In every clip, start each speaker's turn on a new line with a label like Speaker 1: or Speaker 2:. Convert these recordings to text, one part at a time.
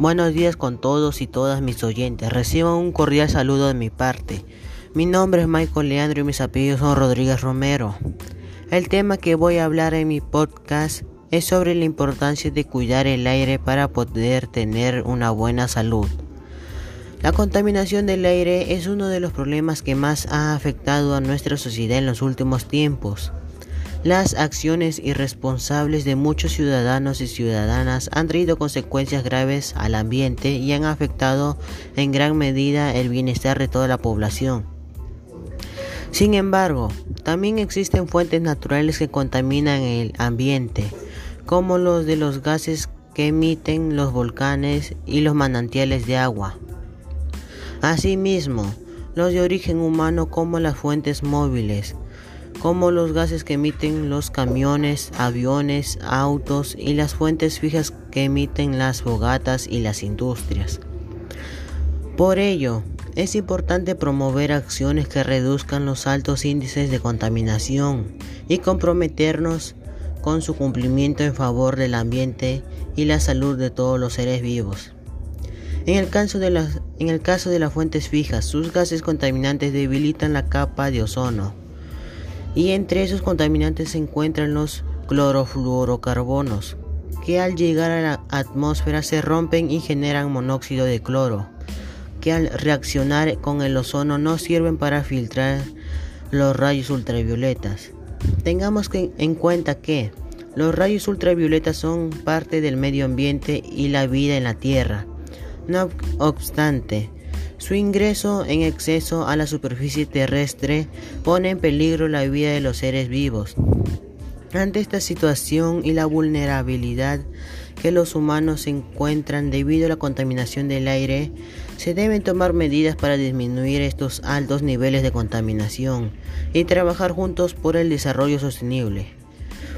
Speaker 1: Buenos días con todos y todas mis oyentes. Reciban un cordial saludo de mi parte. Mi nombre es Michael Leandro y mis apellidos son Rodríguez Romero. El tema que voy a hablar en mi podcast es sobre la importancia de cuidar el aire para poder tener una buena salud. La contaminación del aire es uno de los problemas que más ha afectado a nuestra sociedad en los últimos tiempos. Las acciones irresponsables de muchos ciudadanos y ciudadanas han traído consecuencias graves al ambiente y han afectado en gran medida el bienestar de toda la población. Sin embargo, también existen fuentes naturales que contaminan el ambiente, como los de los gases que emiten los volcanes y los manantiales de agua. Asimismo, los de origen humano como las fuentes móviles, como los gases que emiten los camiones, aviones, autos y las fuentes fijas que emiten las fogatas y las industrias. Por ello, es importante promover acciones que reduzcan los altos índices de contaminación y comprometernos con su cumplimiento en favor del ambiente y la salud de todos los seres vivos. En el, caso de las, en el caso de las fuentes fijas, sus gases contaminantes debilitan la capa de ozono, y entre esos contaminantes se encuentran los clorofluorocarbonos, que al llegar a la atmósfera se rompen y generan monóxido de cloro, que al reaccionar con el ozono no sirven para filtrar los rayos ultravioletas. Tengamos en cuenta que los rayos ultravioletas son parte del medio ambiente y la vida en la Tierra. No obstante, su ingreso en exceso a la superficie terrestre pone en peligro la vida de los seres vivos. Ante esta situación y la vulnerabilidad que los humanos encuentran debido a la contaminación del aire, se deben tomar medidas para disminuir estos altos niveles de contaminación y trabajar juntos por el desarrollo sostenible.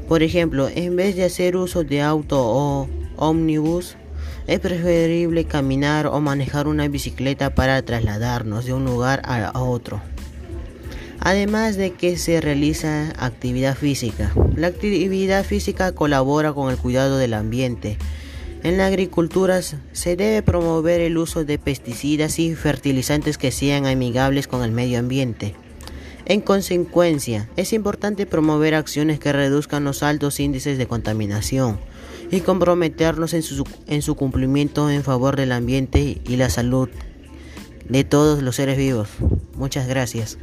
Speaker 1: Por ejemplo, en vez de hacer uso de auto o ómnibus, es preferible caminar o manejar una bicicleta para trasladarnos de un lugar a otro. Además de que se realiza actividad física. La actividad física colabora con el cuidado del ambiente. En la agricultura se debe promover el uso de pesticidas y fertilizantes que sean amigables con el medio ambiente. En consecuencia, es importante promover acciones que reduzcan los altos índices de contaminación y comprometernos en su, en su cumplimiento en favor del ambiente y la salud de todos los seres vivos. Muchas gracias.